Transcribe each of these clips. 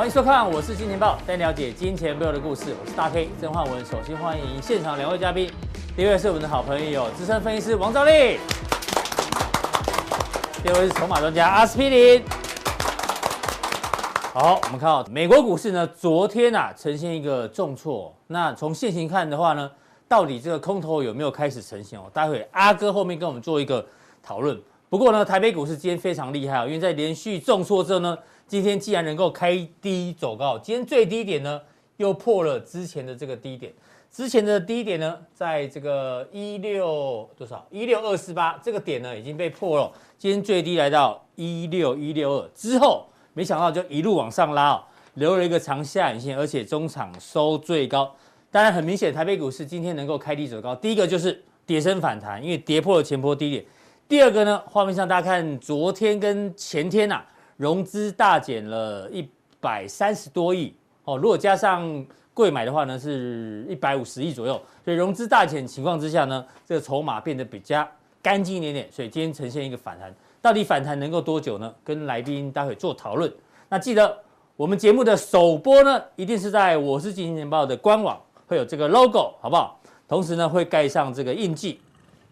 欢迎收看，我是金钱豹，带你了解金钱背后的故事。我是大 K 曾焕文。首先欢迎现场两位嘉宾，第一位是我们的好朋友资深分析师王兆立，第二位是筹码专家阿司匹林。好，我们看到美国股市呢，昨天啊呈现一个重挫。那从现行看的话呢，到底这个空头有没有开始成型哦？待会阿哥后面跟我们做一个讨论。不过呢，台北股市今天非常厉害哦，因为在连续重挫之后呢。今天既然能够开低走高，今天最低点呢又破了之前的这个低点，之前的低点呢在这个一六多少一六二四八这个点呢已经被破了，今天最低来到一六一六二之后，没想到就一路往上拉哦，留了一个长下影线，而且中场收最高。当然很明显，台北股市今天能够开低走高，第一个就是跌升反弹，因为跌破了前波低点；第二个呢，画面上大家看昨天跟前天呐、啊。融资大减了一百三十多亿哦，如果加上柜买的话呢，是一百五十亿左右。所以融资大减情况之下呢，这个筹码变得比较干净一点点。所以今天呈现一个反弹，到底反弹能够多久呢？跟来宾待会做讨论。那记得我们节目的首播呢，一定是在我是金钱爆的官网会有这个 logo，好不好？同时呢，会盖上这个印记，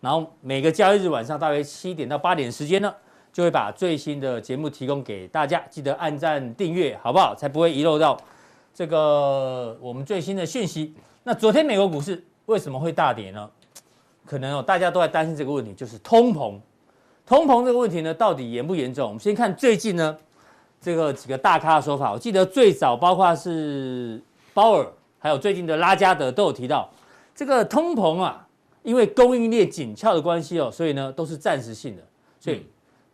然后每个交易日晚上大约七点到八点时间呢。就会把最新的节目提供给大家，记得按赞订阅，好不好？才不会遗漏到这个我们最新的讯息。那昨天美国股市为什么会大跌呢？可能哦，大家都在担心这个问题，就是通膨。通膨这个问题呢，到底严不严重？我们先看最近呢，这个几个大咖的说法。我记得最早包括是鲍尔，还有最近的拉加德都有提到，这个通膨啊，因为供应链紧俏的关系哦，所以呢都是暂时性的，所以。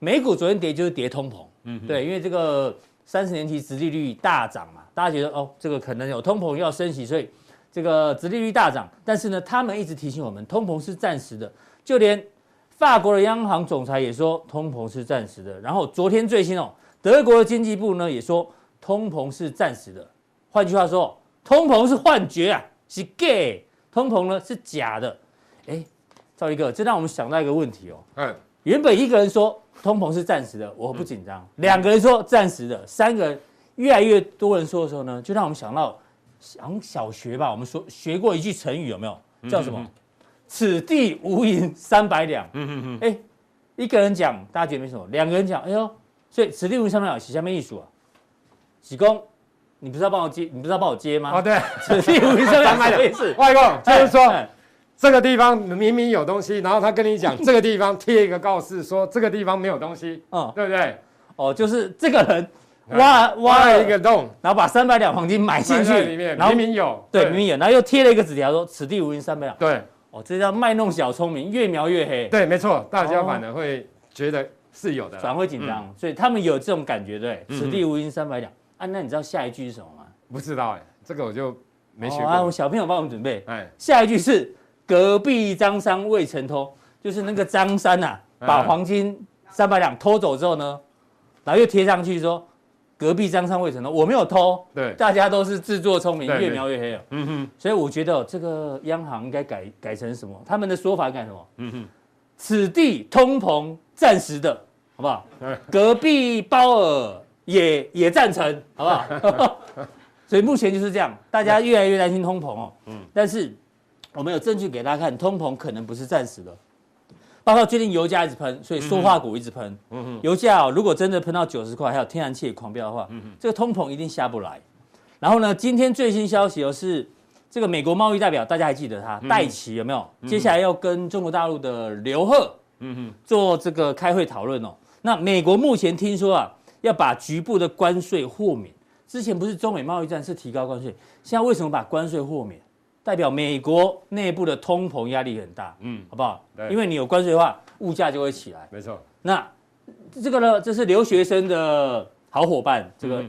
嗯美股昨天跌就是跌通膨，嗯，对，因为这个三十年期殖利率大涨嘛，大家觉得哦，这个可能有通膨要升息，所以这个殖利率大涨。但是呢，他们一直提醒我们，通膨是暂时的。就连法国的央行总裁也说，通膨是暂时的。然后昨天最新哦，德国的经济部呢也说，通膨是暂时的。换句话说，通膨是幻觉啊，是 gay，通膨呢是假的。哎，赵一哥，这让我们想到一个问题哦，嗯，原本一个人说。通膨是暂时的，我不紧张。两个人说暂时的，三个人越来越多人说的时候呢，就让我们想到，想小学吧，我们说学过一句成语有没有？叫什么？此地无银三百两。嗯嗯嗯。哎，一个人讲，大家觉得没什么；两个人讲，哎呦，所以此地无银三百两，写下面一数啊。喜公，你不是要帮我接？你不是要帮我接吗？哦，对，此地无银三百两。是外公，就是说。这个地方明明有东西，然后他跟你讲 这个地方贴一个告示，说这个地方没有东西，嗯，对不对？哦，就是这个人 挖挖了一个洞，然后把三百两黄金买进去里面，然后明明有，对，明明有，然后又贴了一个纸条说此地无银三百两。对，哦，这叫卖弄小聪明，越描越黑。对，没错，大家反而会觉得是有的，反而会紧张，所以他们有这种感觉，对，此地无银三百两。啊，那你知道下一句是什么吗？不知道哎，这个我就没学过。啊，我小朋友帮我们准备，哎，下一句是。隔壁张三未曾偷，就是那个张三呐、啊，把黄金三百两偷走之后呢，然后又贴上去说，隔壁张三未曾偷，我没有偷，对，大家都是自作聪明，越描越黑了，嗯哼，所以我觉得这个央行应该改改成什么？他们的说法改什么？嗯哼，此地通膨暂时的，好不好？隔壁包尔也也赞成，好不好？所以目前就是这样，大家越来越担心通膨哦，嗯，但是。我们有证据给大家看，通膨可能不是暂时的，包括最近油价一直喷，所以塑化股一直喷。油价哦，如果真的喷到九十块，还有天然气也狂飙的话，这个通膨一定下不来。然后呢，今天最新消息哦是这个美国贸易代表，大家还记得他戴奇有没有？接下来要跟中国大陆的刘鹤，做这个开会讨论哦。那美国目前听说啊，要把局部的关税豁免。之前不是中美贸易战是提高关税，现在为什么把关税豁免？代表美国内部的通膨压力很大，嗯，好不好？对，因为你有关税的话，物价就会起来。没错。那这个呢，这是留学生的好伙伴，这个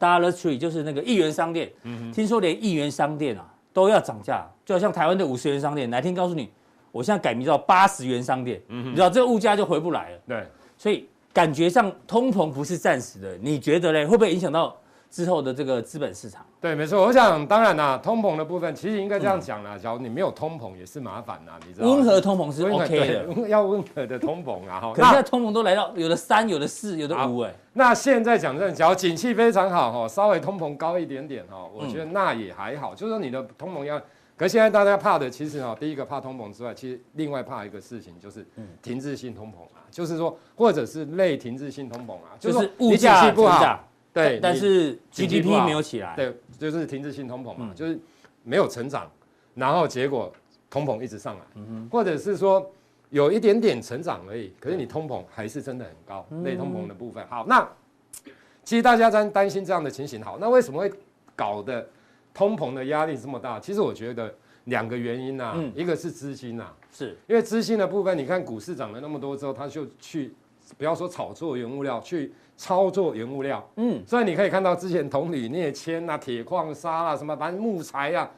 Dollar Tree 就是那个一元商店。嗯哼。听说连一元商店啊都要涨价，就好像台湾的五十元商店，哪天告诉你，我现在改名叫八十元商店，嗯，你知道这个物价就回不来了。对。所以感觉上通膨不是暂时的，你觉得嘞？会不会影响到？之后的这个资本市场。对，没错。我想，当然啦，通膨的部分其实应该这样讲啦。假如你没有通膨，也是麻烦啦，你知道吗？温和通膨是 OK 的，要温和的通膨啊。哈，可是现在通膨都来到有的三，有的四，有的五，哎。那现在讲真的，假如景气非常好哈，稍微通膨高一点点哈，我觉得那也还好。就是说你的通膨要，可是现在大家怕的，其实啊，第一个怕通膨之外，其实另外怕一个事情就是停滞性通膨啊，就是说或者是类停滞性通膨啊，就是物价不好。对，但是 GDP 没有起来，对，就是停滞性通膨嘛，就是没有成长，然后结果通膨一直上来，或者是说有一点点成长而已，可是你通膨还是真的很高，类通膨的部分。好，那其实大家在担心这样的情形，好，那为什么会搞得通膨的压力这么大？其实我觉得两个原因呐，一个是资金呐，是。因为资金的部分，你看股市涨了那么多之后，他就去不要说炒作原物料去。操作原物料，嗯，所以你可以看到之前铜铝镍铅啊、铁矿砂啊、什么反正木材啊，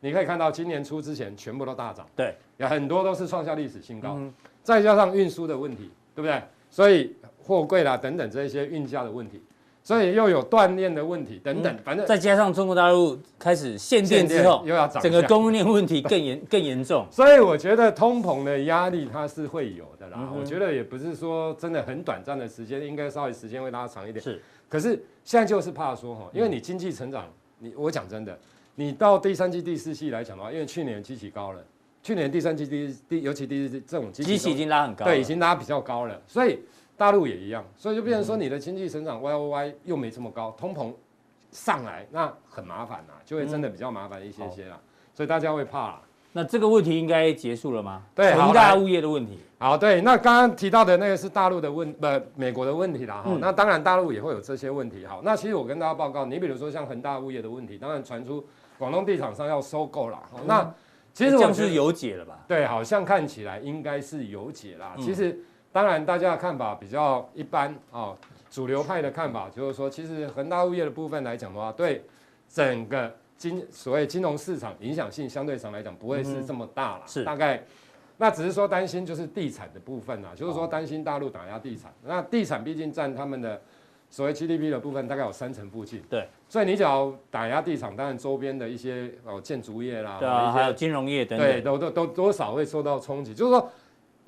你可以看到今年初之前全部都大涨，对，有很多都是创下历史新高，嗯、再加上运输的问题，对不对？所以货柜啦等等这些运价的问题。所以又有断链的问题等等，反正再加上中国大陆开始限电之后，又要涨，整个供应链问题更严更严重。所以我觉得通膨的压力它是会有的啦。我觉得也不是说真的很短暂的时间，应该稍微时间会拉长一点。是，可是现在就是怕说哈，因为你经济成长，你我讲真的，你到第三季、第四季来讲的话，因为去年基期高了，去年第三季、第第尤其第四季这种基期已经拉很高，对，已经拉比较高了，所以。大陆也一样，所以就变成说你的经济成长 Y O Y 又没这么高，通膨上来那很麻烦呐，就会真的比较麻烦一些些啦，所以大家会怕。那这个问题应该结束了吗？对，恒大物业的问题。好，对，那刚刚提到的那个是大陆的问，不，美国的问题啦。哈，那当然大陆也会有这些问题。好，那其实我跟大家报告，你比如说像恒大物业的问题，当然传出广东地产商要收购了。那其实我是有解了吧？对，好像看起来应该是有解啦。其实。当然，大家的看法比较一般啊、哦。主流派的看法就是说，其实恒大物业的部分来讲的话，对整个金所谓金融市场影响性相对上来讲不会是这么大了。是大概，那只是说担心就是地产的部分啊，就是说担心大陆打压地产。那地产毕竟占他们的所谓 GDP 的部分大概有三成附近。对，所以你只要打压地产，当然周边的一些哦建筑业啦，对啊，还有金融业等等，对，都都都多少会受到冲击。就是说。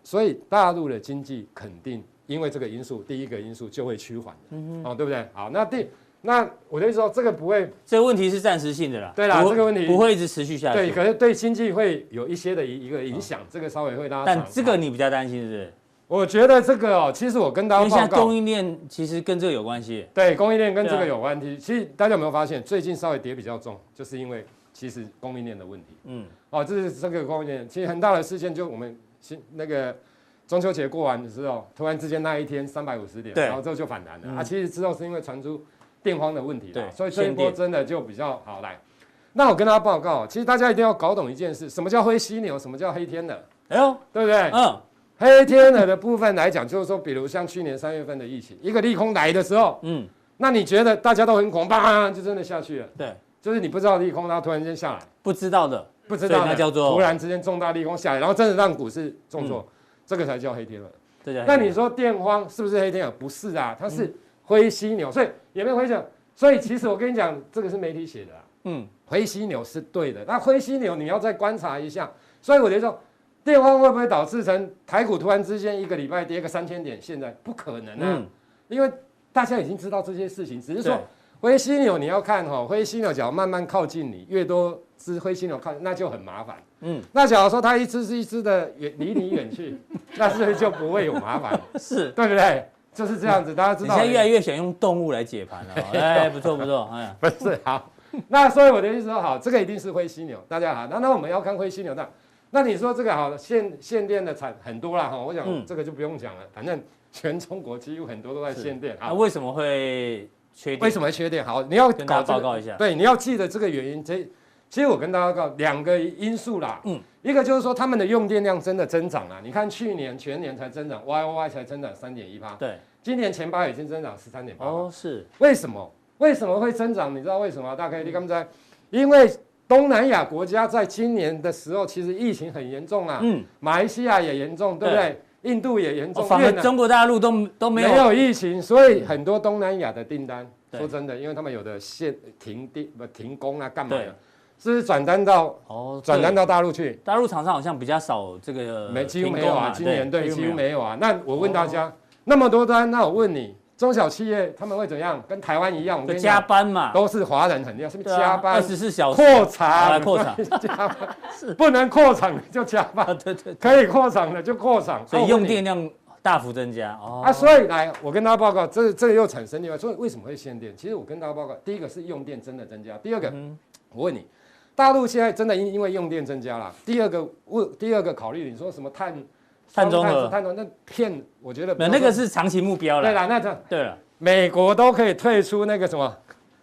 所以大陆的经济肯定因为这个因素，第一个因素就会趋缓的，嗯，哦，对不对？好，那第那我就说这个不会，这个问题是暂时性的啦，对啦，这个问题不会一直持续下去，对，可是对经济会有一些的一一个影响，这个稍微会拉长。但这个你比较担心是不是？我觉得这个哦，其实我跟大家报告，供应链其实跟这个有关系，对，供应链跟这个有关系。其实大家有没有发现，最近稍微跌比较重，就是因为其实供应链的问题，嗯，哦，这是这个供应链，其实很大的事件就我们新那个。中秋节过完的时候，突然之间那一天三百五十点，然后之后就反弹了。嗯、啊，其实之后是因为传出电荒的问题，对，所以这一波真的就比较好来。那我跟大家报告，其实大家一定要搞懂一件事：什么叫灰犀牛？什么叫黑天鹅？哎呦，对不对？嗯，黑天鹅的部分来讲，就是说，比如像去年三月份的疫情，一个利空来的时候，嗯，那你觉得大家都很恐慌，就真的下去了。对，就是你不知道利空，然后突然间下来，不知道的，不知道的，那叫做突然之间重大利空下来，然后真的让股市重挫。嗯这个才叫黑天鹅。那你说电荒是不是黑天鹅？不是啊，它是灰犀牛。所以有没有灰犀牛？所以其实我跟你讲，这个是媒体写的。嗯，灰犀牛是对的。那灰犀牛你要再观察一下。所以我就说，电荒会不会导致成台股突然之间一个礼拜跌个三千点？现在不可能啊，因为大家已经知道这些事情，只是说灰犀牛你要看哈，灰犀牛只要慢慢靠近你，越多只灰犀牛靠，那就很麻烦。嗯，那假如说它一只是一只的远离你远去，那是不是就不会有麻烦？是对不对？就是这样子，大家知道。你现在越来越想用动物来解盘了，哎，不错不错，哎，不是好。那所以我的意思说，好，这个一定是灰犀牛，大家好。那那我们要看灰犀牛，那那你说这个好限限电的产很多了哈，我想这个就不用讲了，反正全中国几乎很多都在限电。那为什么会缺电？为什么会缺电？好，你要跟大家报告一下。对，你要记得这个原因。这其实我跟大家告两个因素啦，嗯，一个就是说他们的用电量真的增长了，你看去年全年才增长，Y O Y 才增长三点一趴，对，今年前八已经增长十三点八，哦，是，为什么？为什么会增长？你知道为什么？大概你刚才，因为东南亚国家在今年的时候其实疫情很严重啊，嗯，马来西亚也严重，对不对？对印度也严重，反而中国大陆都都没有没有疫情，所以很多东南亚的订单。说真的，因为他们有的限停电不停工啊，干嘛的？是不是转单到哦，转单到大陆去？大陆厂商好像比较少这个，没几乎没有啊，今年对几乎没有啊。那我问大家，那么多单，那我问你，中小企业他们会怎样？跟台湾一样，我们加班嘛，都是华人很厉害，是不是加班？二十四小时扩厂，扩厂加班 是不能扩厂就加班，对对，可以扩厂的就扩厂，所以用电量大幅增加哦。啊，所以来我跟大家报告，这这又产生另外，所以为什么会限电？其实我跟大家报告，第一个是用电真的增加，第二个我问你。大陆现在真的因因为用电增加了。第二个问，第二个考虑，你说什么碳碳中和？碳中和那骗，我觉得那个是长期目标了。对了，那这对了，美国都可以退出那个什么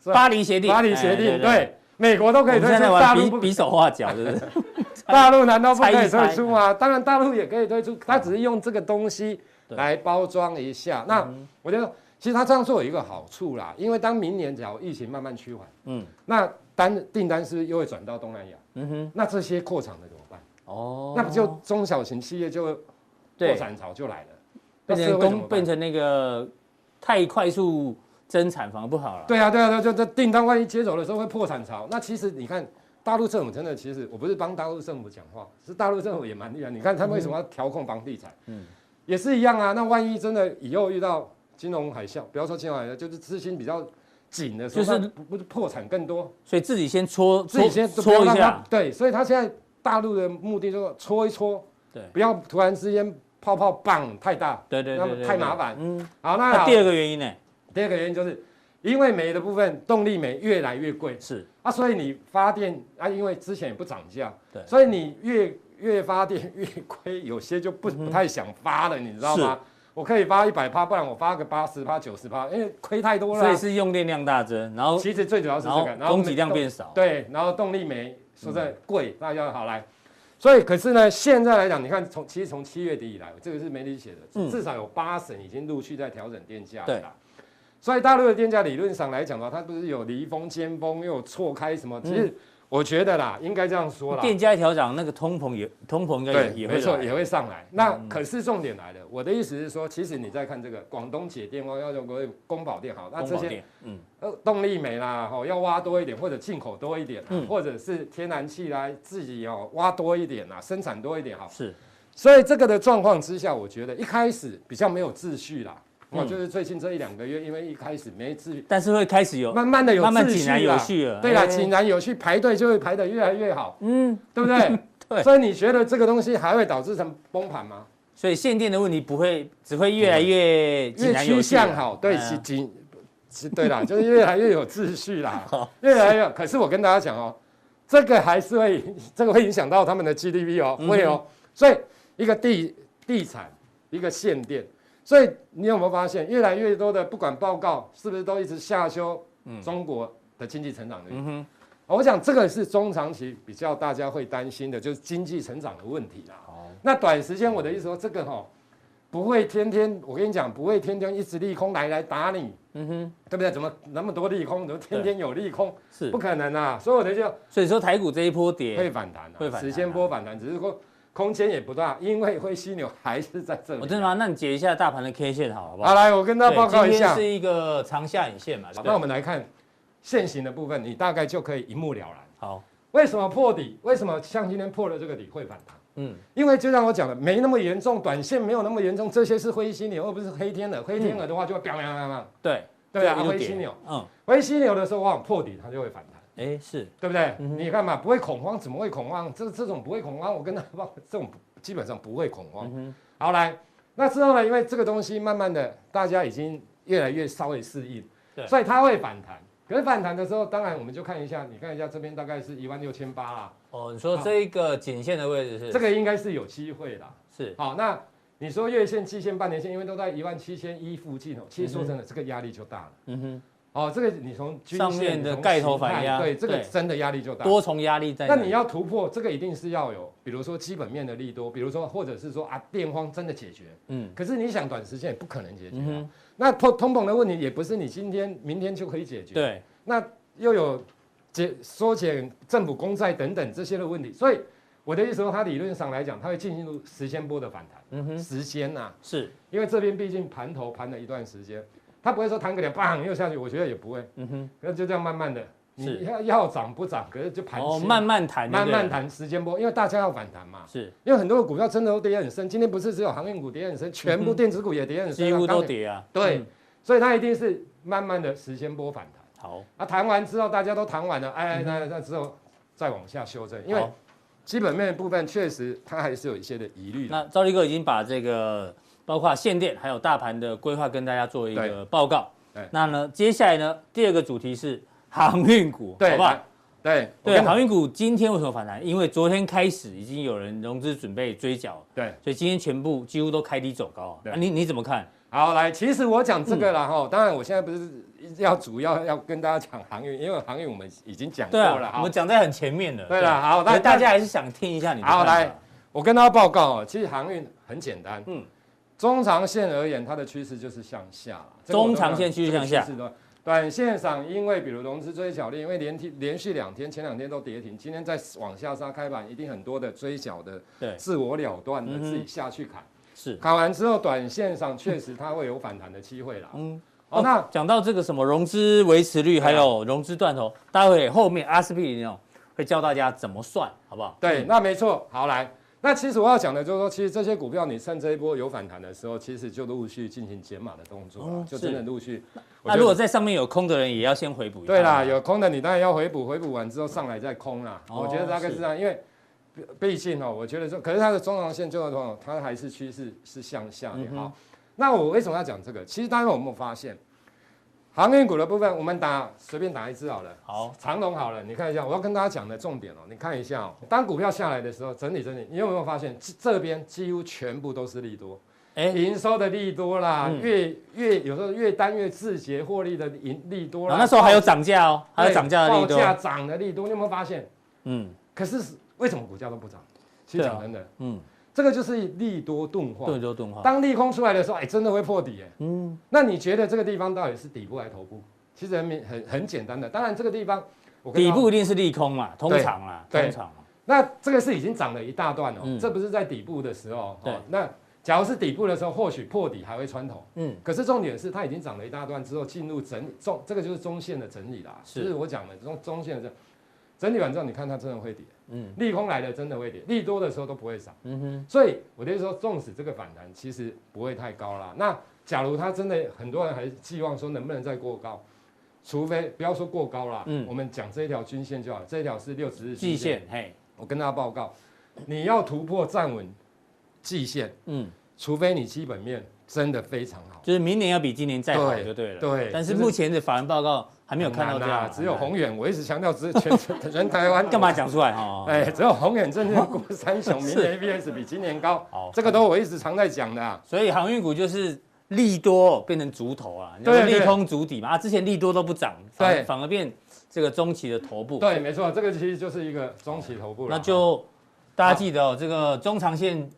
巴黎协定。巴黎协定，对，美国都可以退出。大陆比手画脚，是不是？大陆难道不可以退出吗？当然，大陆也可以退出，他只是用这个东西来包装一下。那我觉得，其实他这样做有一个好处啦，因为当明年假如疫情慢慢趋缓，嗯，那。单订单是不是又会转到东南亚？嗯哼，那这些扩厂的怎么办？哦，那不就中小型企业就破产潮就来了，变成工变成那个太快速增产反而不好了。对啊，对啊，对，就这订单万一接走的时候会破产潮。那其实你看大陆政府真的，其实我不是帮大陆政府讲话，是大陆政府也蛮厉害。你看他们为什么要调控房地产？嗯，也是一样啊。那万一真的以后遇到金融海啸，不要说金融海啸，就是资金比较。紧的时候，就是不是破产更多，所以自己先搓，自己先搓一下。对，所以他现在大陆的目的就是搓一搓，对，不要突然之间泡泡棒太大，对对对，太麻烦。嗯，好，那第二个原因呢？第二个原因就是因为煤的部分，动力煤越来越贵，是啊，所以你发电啊，因为之前也不涨价，对，所以你越越发电 越亏，有些就不不太想发了，你知道吗？我可以发一百趴，不然我发个八十趴、九十趴，因为亏太多了。所以是用电量大增，然后其实最主要是这个，然后供给量变少。对，然后动力煤说在贵，大家好来。所以可是呢，现在来讲，你看从其实从七月底以来，这个是媒体写的，至少有八省已经陆续在调整电价了。对。所以大陆的电价理论上来讲的话，它不是有离峰、尖峰，又有错开什么？其实。我觉得啦，应该这样说啦。电价调涨，那个通膨也通膨应该也也会没错，也会上来。那可是重点来了，我的意思是说，其实你在看这个广东解电荒要用国宫保电好，那这些嗯呃动力煤啦，吼要挖多一点，或者进口多一点，或者是天然气来自己哦挖多一点啦，生产多一点好。是，所以这个的状况之下，我觉得一开始比较没有秩序啦。哦，就是最近这一两个月，因为一开始没秩序，但是会开始有，慢慢的有秩序了，有序了。对啦，井然有序，排队就会排得越来越好，嗯，对不对？对。所以你觉得这个东西还会导致成崩盘吗？所以限电的问题不会，只会越来越越趋向好，对，井是，对啦，就是越来越有秩序啦，越来越。可是我跟大家讲哦，这个还是会，这个会影响到他们的 GDP 哦，会哦。所以一个地地产，一个限电。所以你有没有发现，越来越多的不管报告是不是都一直下修中国的经济成长率？嗯哼，我想这个是中长期比较大家会担心的，就是经济成长的问题啦。哦，那短时间我的意思说，这个哈不会天天，我跟你讲，不会天天一直利空来来打你。嗯哼，对不对？怎么那么多利空？怎么天天有利空？是不可能啊！所以我的就所以说台股这一波跌会反弹，会反弹，时间波反弹，只是说。空间也不大，因为灰犀牛还是在这里。我真的吗？那你解一下大盘的 K 线，好好不好？好，来，我跟大家报告一下。是一个长下影线嘛？那我们来看线型的部分，你大概就可以一目了然。好，为什么破底？为什么像今天破了这个底会反弹？嗯，因为就像我讲的，没那么严重，短线没有那么严重，这些是灰犀牛，而不是黑天鹅。黑天鹅的话就会飙飙飙飙。对对啊，灰犀牛。嗯，灰犀牛的时候往往破底，它就会反弹。哎，是对不对？你看嘛，不会恐慌，怎么会恐慌？这这种不会恐慌，我跟他报这种。基本上不会恐慌。嗯、好来，那之后呢？因为这个东西慢慢的，大家已经越来越稍微适应，对所以它会反弹。可是反弹的时候，当然我们就看一下，你看一下这边大概是一万六千八啦。哦，你说这一个颈线的位置是？这个应该是有机会啦。是。好，那你说月线、季线、半年线，因为都在一万七千一附近哦。其实说真的，这个压力就大了。嗯哼。哦，这个你从上面的盖头反压，对，这个真的压力就大，多重压力在。那你要突破这个，一定是要有，比如说基本面的利多，比如说或者是说啊，电荒真的解决，嗯，可是你想短时间也不可能解决，嗯，那通通膨的问题也不是你今天明天就可以解决，对，那又有解缩减政府公债等等这些的问题，所以我的意思说，它理论上来讲，它会进入时间波的反弹，嗯哼，时间呐，是。因为这边毕竟盘头盘了一段时间。它不会说弹个脸，砰又下去，我觉得也不会。嗯哼，那就这样慢慢的，你要要涨不涨，可是就盘、哦、慢慢弹，慢慢弹时间波，因为大家要反弹嘛。是，因为很多的股票真的都跌很深，今天不是只有航运股跌很深，全部电子股也跌很深，几乎都跌啊。对，嗯、所以它一定是慢慢的时间波反弹。好，啊，弹完之后大家都弹完了，哎，那那之后再往下修正，因为基本面的部分确实它还是有一些的疑虑。那赵立哥已经把这个。包括限电还有大盘的规划，跟大家做一个报告。那呢，接下来呢，第二个主题是航运股，好不好？对对，航运股今天为什么反弹？因为昨天开始已经有人融资准备追缴，对，所以今天全部几乎都开低走高。你你怎么看？好，来，其实我讲这个了哈。当然，我现在不是要主要要跟大家讲航运，因为航运我们已经讲过了，我们讲在很前面了。对了，好，那大家还是想听一下你的。好，来，我跟大家报告哦，其实航运很简单，嗯。中长线而言，它的趋势就是向下。中长线趋势向下。短线上，因为比如融资追缴令，因为连续连续两天，前两天都跌停，今天再往下杀开板，一定很多的追缴的，对自我了断的自己下去砍。是。砍完之后，短线上确实它会有反弹的机会啦。嗯。哦，那讲到这个什么融资维持率，还有融资断头，待会后面阿司匹林哦会教大家怎么算，好不好？对，那没错。好，来。那其实我要讲的就是说，其实这些股票你趁这一波有反弹的时候，其实就陆续进行减码的动作，哦、就真的陆续。那如果在上面有空的人，也要先回补。对啦，有空的你当然要回补，回补完之后上来再空啦。哦、我觉得大概是这样，因为毕竟哦，我觉得说，可是它的中长线就的话，它还是趋势是向下的。好，那我为什么要讲这个？其实大家有没有发现？航运股的部分，我们打随便打一支好了。好，长龙好了，你看一下，我要跟大家讲的重点哦，你看一下哦。当股票下来的时候，整理整理，你有没有发现这边几乎全部都是利多？哎，营收的利多啦，月月有时候月单月自结获利的盈利多啦。那时候还有涨价哦，还有涨价的利多。报价涨的利多，你有没有发现？嗯。可是为什么股价都不涨？其实讲真的，嗯。这个就是利多钝化，利多钝化。当利空出来的时候，哎，真的会破底，哎，嗯。那你觉得这个地方到底是底部还是头部？其实很很很简单的，当然这个地方，底部一定是利空嘛，通常啦，通常。那这个是已经涨了一大段哦，这不是在底部的时候，对。那假如是底部的时候，或许破底还会穿头，嗯。可是重点是它已经涨了一大段之后，进入整理中，这个就是中线的整理啦，是我讲的中中线的这。整理完之后，你看它真的会跌，嗯，利空来的真的会跌，利多的时候都不会少，嗯哼，所以我就是说，纵使这个反弹其实不会太高啦。那假如它真的很多人还是寄望说能不能再过高，除非不要说过高啦，嗯，我们讲这一条均线就好，这一条是六十日均线，嘿，我跟大家报告，你要突破站稳季线，嗯，除非你基本面真的非常好，就是明年要比今年再好就对了，对，但是目前的法人报告。还没有看到这样，只有宏远。我一直强调，只全全台湾 干嘛讲出来哈？哎，只有宏远证券过三雄，明年 EPS 比今年高。这个都我一直常在讲的。所以航运股就是利多变成竹头啊，就是利空足底嘛。啊，之前利多都不涨，对，反而变这个中期的头部。对，没错，这个其实就是一个中期头部。那就大家记得哦，这个中长线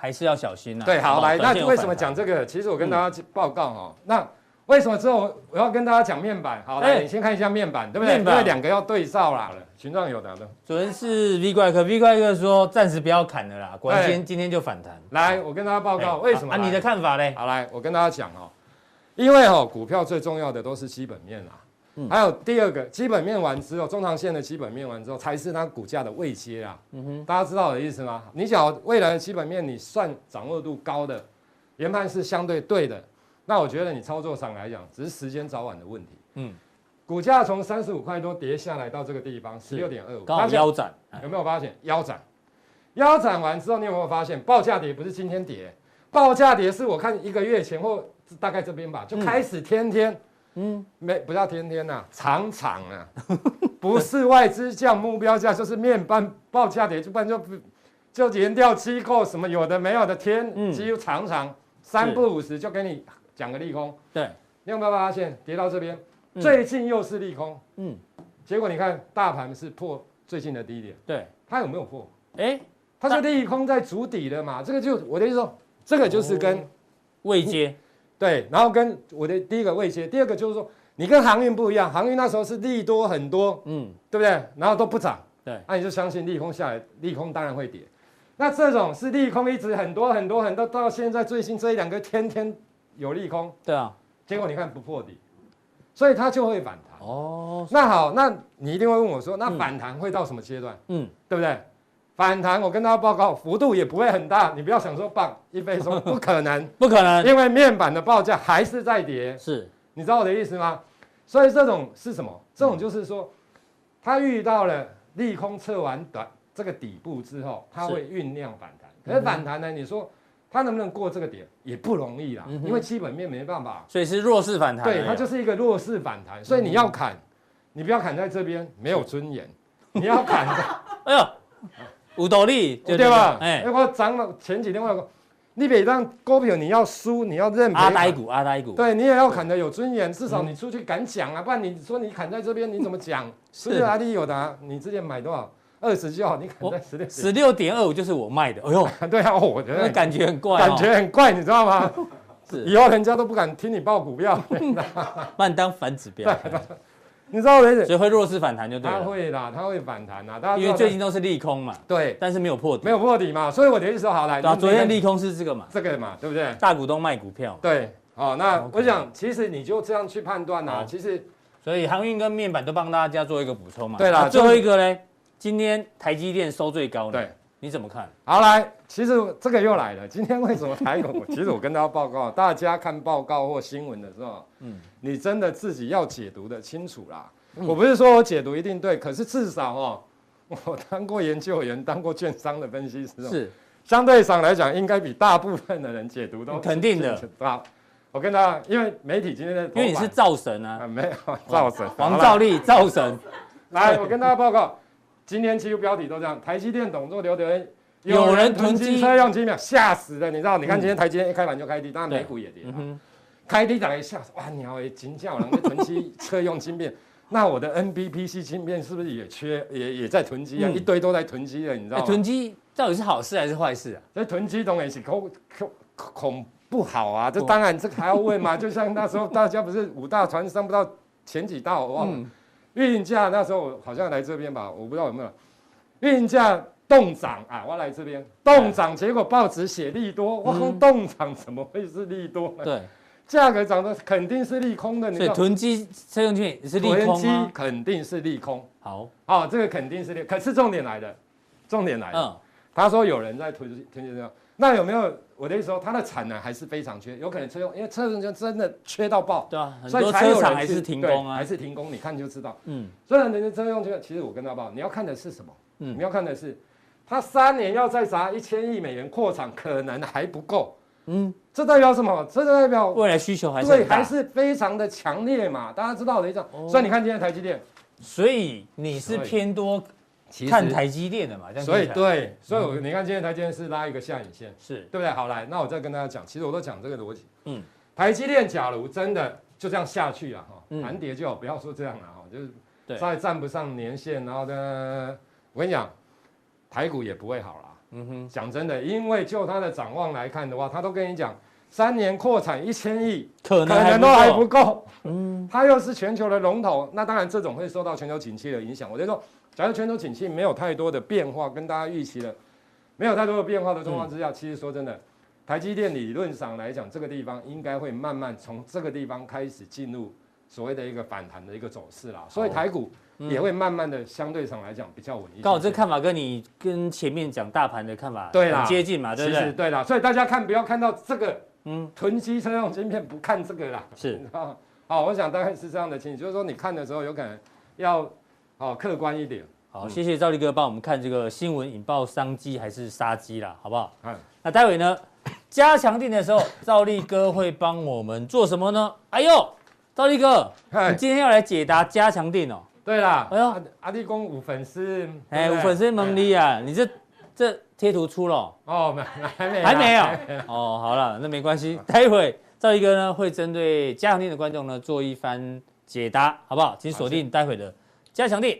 还是要小心呐。对，好来，那为什么讲这个？其实我跟大家报告哈，那。为什么之后我要跟大家讲面板？好，来，你先看一下面板，对不对？因为两个要对照啦。群众有的的。昨天是 V 怪客，V 怪客说暂时不要砍了啦。果然今天今天就反弹。来，我跟大家报告为什么？啊，你的看法嘞？好，来，我跟大家讲哦，因为哦，股票最重要的都是基本面啦。嗯。还有第二个，基本面完之后，中长线的基本面完之后，才是它股价的位阶啊。嗯哼。大家知道我的意思吗？你想要未来的基本面你算掌握度高的，研判是相对对的。那我觉得你操作上来讲，只是时间早晚的问题。嗯，股价从三十五块多跌下来到这个地方十六点二五，刚好腰斩，有没有发现腰斩？腰斩完之后，你有没有发现报价跌不是今天跌，报价跌是我看一个月前后大概这边吧，就开始天天，嗯，没不叫天天呐，常常啊，不是外资降目标价，就是面板报价跌，就不然就就研调机构什么有的没有的天，几乎常常三不五十就给你。讲个利空，对，你有没有发现跌到这边，最近又是利空，嗯，结果你看大盘是破最近的低点，对，它有没有破？哎，它是利空在筑底的嘛，这个就我的意思说，这个就是跟位阶，对，然后跟我的第一个未接，第二个就是说你跟航运不一样，航运那时候是利多很多，嗯，对不对？然后都不涨，对，那你就相信利空下来，利空当然会跌，那这种是利空一直很多很多很多，到现在最新这一两个天天。有利空，对啊，结果你看不破底，所以它就会反弹。哦，那好，那你一定会问我说，那反弹会到什么阶段？嗯，对不对？反弹，我跟大家报告，幅度也不会很大。你不要想说棒一飞冲，不可能，不可能，因为面板的报价还是在跌。是，你知道我的意思吗？所以这种是什么？这种就是说，它遇到了利空测完短这个底部之后，它会酝酿反弹。可是反弹呢？你说它能不能过这个点也不容易啦，因为基本面没办法。所以是弱势反弹。对，它就是一个弱势反弹。所以你要砍，你不要砍在这边，没有尊严。你要砍在，哎呦。五斗力对吧？哎，我涨了前几天我有个，你别让股票你要输，你要认阿呆股，阿呆股，对你也要砍得有尊严，至少你出去敢讲啊，不然你说你砍在这边你怎么讲？是阿里有的，你之前买多少？二十就好，你砍在十六，十六点二五就是我卖的。哎呦，对啊，我觉得感觉很怪，感觉很怪，你知道吗？是，以后人家都不敢听你报股票，把你当反指标。你知道为什么？所以会弱势反弹就对了。它会啦，它会反弹啦。因为最近都是利空嘛。对。但是没有破底。没有破底嘛，所以我的意思说，好来。昨天利空是这个嘛？这个嘛，对不对？大股东卖股票。对。哦，那我想，其实你就这样去判断呐。其实，所以航运跟面板都帮大家做一个补充嘛。对啦。最后一个呢，今天台积电收最高。对。你怎么看？好来，其实这个又来了。今天为什么台股？其实我跟大家报告，大家看报告或新闻的时候，嗯，你真的自己要解读的清楚啦。我不是说我解读一定对，可是至少哦，我当过研究员，当过券商的分析师，是相对上来讲，应该比大部分的人解读都肯定的。好，我跟大家，因为媒体今天的，因为你是造神啊，没有造神，王兆力造神。来，我跟大家报告，今天其实标题都这样，台积电董座刘德恩，有人囤积车用机秒，吓死了，你知道？你看今天台积电一开盘就开低，当然美股也跌，开低打一下，哇，鸟诶，惊叫，人家囤积车用晶片。那我的 NBPC 芯片是不是也缺，也也在囤积啊？一堆都在囤积了，你知道吗？囤积到底是好事还是坏事啊？这囤积东西恐恐恐不好啊！这当然这还要问嘛？就像那时候大家不是五大船上不到前几道，我忘了。运价那时候好像来这边吧，我不知道有没有。运价冻涨啊！我来这边冻涨，结果报纸写利多，我说冻涨怎么会是利多呢？对。价格涨的肯定是利空的，你所以囤积车用券也是利空吗？囤积肯定是利空。好，好，这个肯定是利，可是重点来的，重点来了。嗯，他说有人在囤积囤积这样，那有没有？我的意思说，它的产能还是非常缺，有可能车用，因为车用券真的缺到爆。对啊，很多车厂还是停工啊，还是停工，你看就知道。嗯，虽然人家车用券，其实我跟他报，你要看的是什么？嗯，你要看的是，他三年要再砸一千亿美元扩厂，可能还不够。嗯，这代表什么？这代表未来需求还是对，还是非常的强烈嘛？大家知道的一种。所以你看今天台积电，所以你是偏多看台积电的嘛？所以对，所以你看今天台积电是拉一个下影线，是对不对？好来，那我再跟大家讲，其实我都讲这个逻辑。嗯，台积电假如真的就这样下去了，哈，盘跌就好，不要说这样了哈，就是再站不上年线，然后呢，我跟你讲，台股也不会好了。嗯哼，讲真的，因为就它的展望来看的话，他都跟你讲，三年扩产一千亿，可能都还不够。嗯，它又是全球的龙头，那当然这种会受到全球景气的影响。我就说，假如全球景气没有太多的变化，跟大家预期的没有太多的变化的状况之下，嗯、其实说真的，台积电理论上来讲，这个地方应该会慢慢从这个地方开始进入所谓的一个反弹的一个走势啦。所以台股。也会慢慢的，相对上来讲比较稳一点。刚好这看法跟你跟前面讲大盘的看法对啦，接近嘛，对不对？对啦，所以大家看不要看到这个，嗯，囤积车用晶片不看这个啦。是，好，我想大概是这样的情形，就是说你看的时候有可能要，好客观一点。好，谢谢赵力哥帮我们看这个新闻引爆商机还是杀机啦，好不好？嗯。那待会呢，加强定的时候，赵力哥会帮我们做什么呢？哎呦，赵力哥，你今天要来解答加强定哦。对啦，哎呦，阿弟公五粉丝，哎，五粉丝蒙你啊，你这这贴图出了哦，没还没 还没有？哦，好了，那没关系，待会赵一哥呢会针对加强店的观众呢做一番解答，好不好？请锁定待会的加强錠。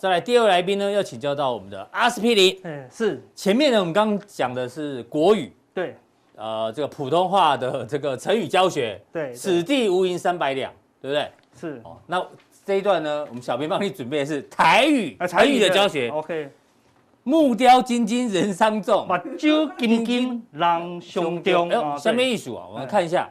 再来第二位来宾呢，要请教到我们的阿司匹林。嗯，是。前面呢，我们刚刚讲的是国语，对。呃，这个普通话的这个成语教学，对。此地无银三百两，对不对？是。哦，那这一段呢，我们小编帮你准备的是台语，台语的教学。OK。木雕金金人伤重，目睭金金人胸中。哎，下面一组啊，我们看一下。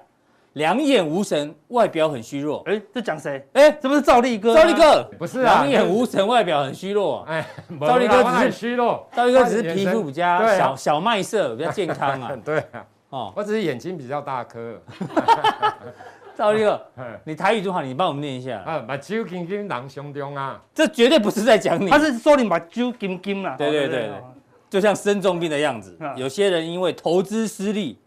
两眼无神，外表很虚弱。哎，这讲谁？哎，这不是赵立哥？赵立哥不是啊。两眼无神，外表很虚弱。哎，赵立哥只是虚弱。赵立哥只是皮肤比较 小小麦色，比较健康啊。对啊。哦，我只是眼睛比较大颗。赵立哥，你台语多好，你帮我们念一下。啊，把酒金金人胸中啊。这绝对不是在讲你。他是说你把酒金金啊。对对对，就像生重病的样子。有些人因为投资失利。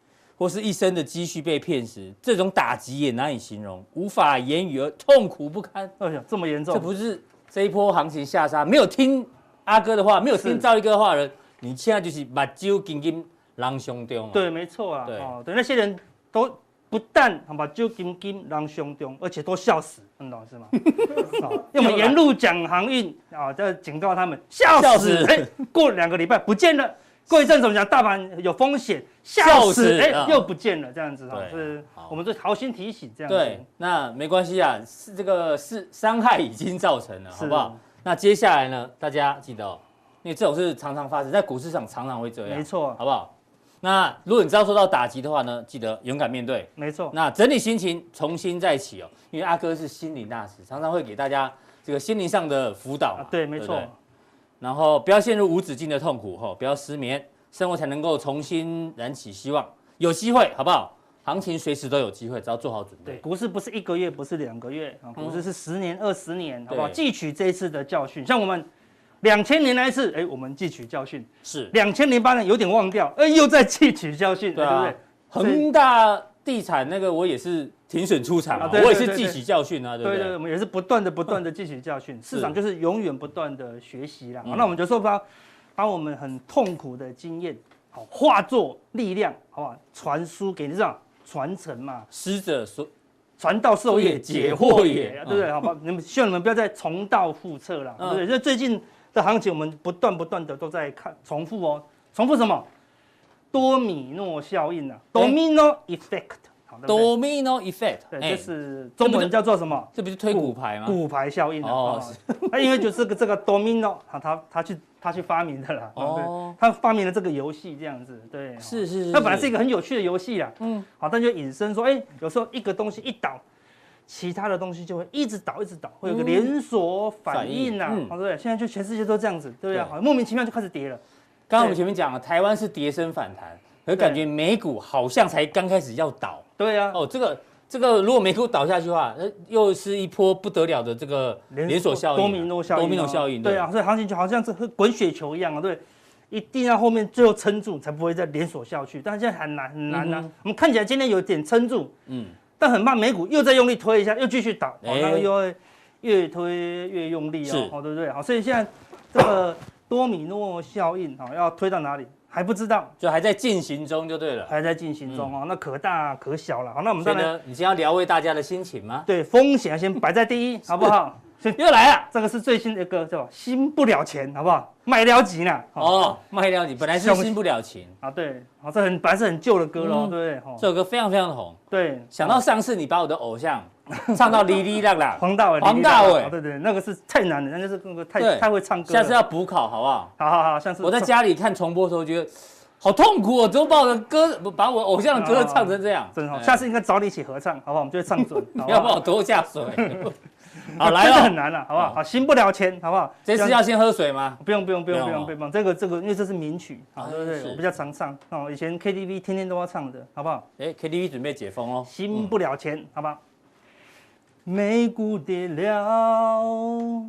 或是一生的积蓄被骗时，这种打击也难以形容，无法言语而痛苦不堪。哎呀，这么严重！这不是这一波行情下杀，没有听阿哥的话，没有听赵一哥的话的人，你现在就是目睭金金狼胸中。对，没错啊。对，哦，对，那些人都不但目睭金金狼胸中，而且都笑死，你懂是吗？因为我们沿路讲航运啊，在警告他们笑死。哎，过两个礼拜不见了。过一阵怎么讲？大盘有风险，笑死！哎、欸，又不见了，这样子哈，对是我们就好心提醒这样子。对，那没关系啊，是这个是伤害已经造成了，好不好？那接下来呢？大家记得哦，因为这种事常常发生在股市上，常常会这样，没错，好不好？那如果你遭受到打击的话呢，记得勇敢面对，没错。那整理心情，重新再起哦，因为阿哥是心理大师，常常会给大家这个心灵上的辅导、啊。对，没错。然后不要陷入无止境的痛苦，吼，不要失眠，生活才能够重新燃起希望。有机会，好不好？行情随时都有机会，只要做好准备。对，股市不是一个月，不是两个月啊，股市是十年、二十年，好不好？汲取这一次的教训，像我们两千年那一次，哎，我们汲取教训。是。两千零八年有点忘掉，哎，又在汲取教训，对不对？恒大地产那个，我也是。停损出场啊！我也是汲取教训啊，对不对？对对，我们也是不断的、不断的汲取教训。市场就是永远不断的学习啦。好那我们就说把把我们很痛苦的经验，好化作力量，好不好？传输给你这样传承嘛。师者说，传道授业解惑也，对不对？好吧，你们希望你们不要再重蹈覆辙了，对不对？就最近的行情，我们不断不断的都在看重复哦，重复什么？多米诺效应啊，domino effect。Domino effect，对，就是中文叫做什么？这不是推骨牌吗？骨牌效应哦，那因为就是这个这个 Domino，他他他去他去发明的啦。哦，他发明了这个游戏这样子，对，是是是。它本来是一个很有趣的游戏啦，嗯，好，但就引申说，哎，有时候一个东西一倒，其他的东西就会一直倒，一直倒，会有个连锁反应呐，对不对？现在就全世界都这样子，对不对？好，莫名其妙就开始跌了。刚刚我们前面讲了，台湾是跌升反弹。可感觉美股好像才刚开始要倒，对呀，哦，这个这个如果美股倒下去的话，那又是一波不得了的这个连锁效应，多米诺效应，多米诺效应，对啊，所以行情就好像是滚雪球一样啊，对，一定要后面最后撑住，才不会再连锁下去。但是现在很难很难呐，我们看起来今天有点撑住，嗯，但很怕美股又再用力推一下，又继续倒，哦，那个又会越推越用力啊，好，对不对？好，所以现在这个多米诺效应啊，要推到哪里？还不知道，就还在进行中，就对了。还在进行中哦，那可大可小了。好，那我们当然，你先要聊为大家的心情吗？对，风险先摆在第一，好不好？又来了，这个是最新的一个叫“新不了钱”，好不好？卖了钱呢？哦，卖了钱，本来是新不了情啊。对，好，这很本来是很旧的歌喽，对不对？这首歌非常非常的红。对，想到上次你把我的偶像 唱到哩哩啦啦，黄大伟，黄大伟，对对，那个是太难了，那就是那个太太会唱歌。下次要补考，好不好？好好好，下次我在家里看重播的时候觉得。好痛苦哦！怎么把我的歌，把我偶像的歌唱成这样？真好，下次应该找你一起合唱，好不好？我们就会唱准。你要帮我拖下水。好，来了，很难了，好不好？好，新不了钱，好不好？这次要先喝水吗？不用，不用，不用，不用，不用。这个，这个，因为这是名曲，啊，对不对？我比较常唱，哦，以前 KTV 天天都要唱的，好不好？哎，KTV 准备解封哦。新不了钱，好不好？美股跌了，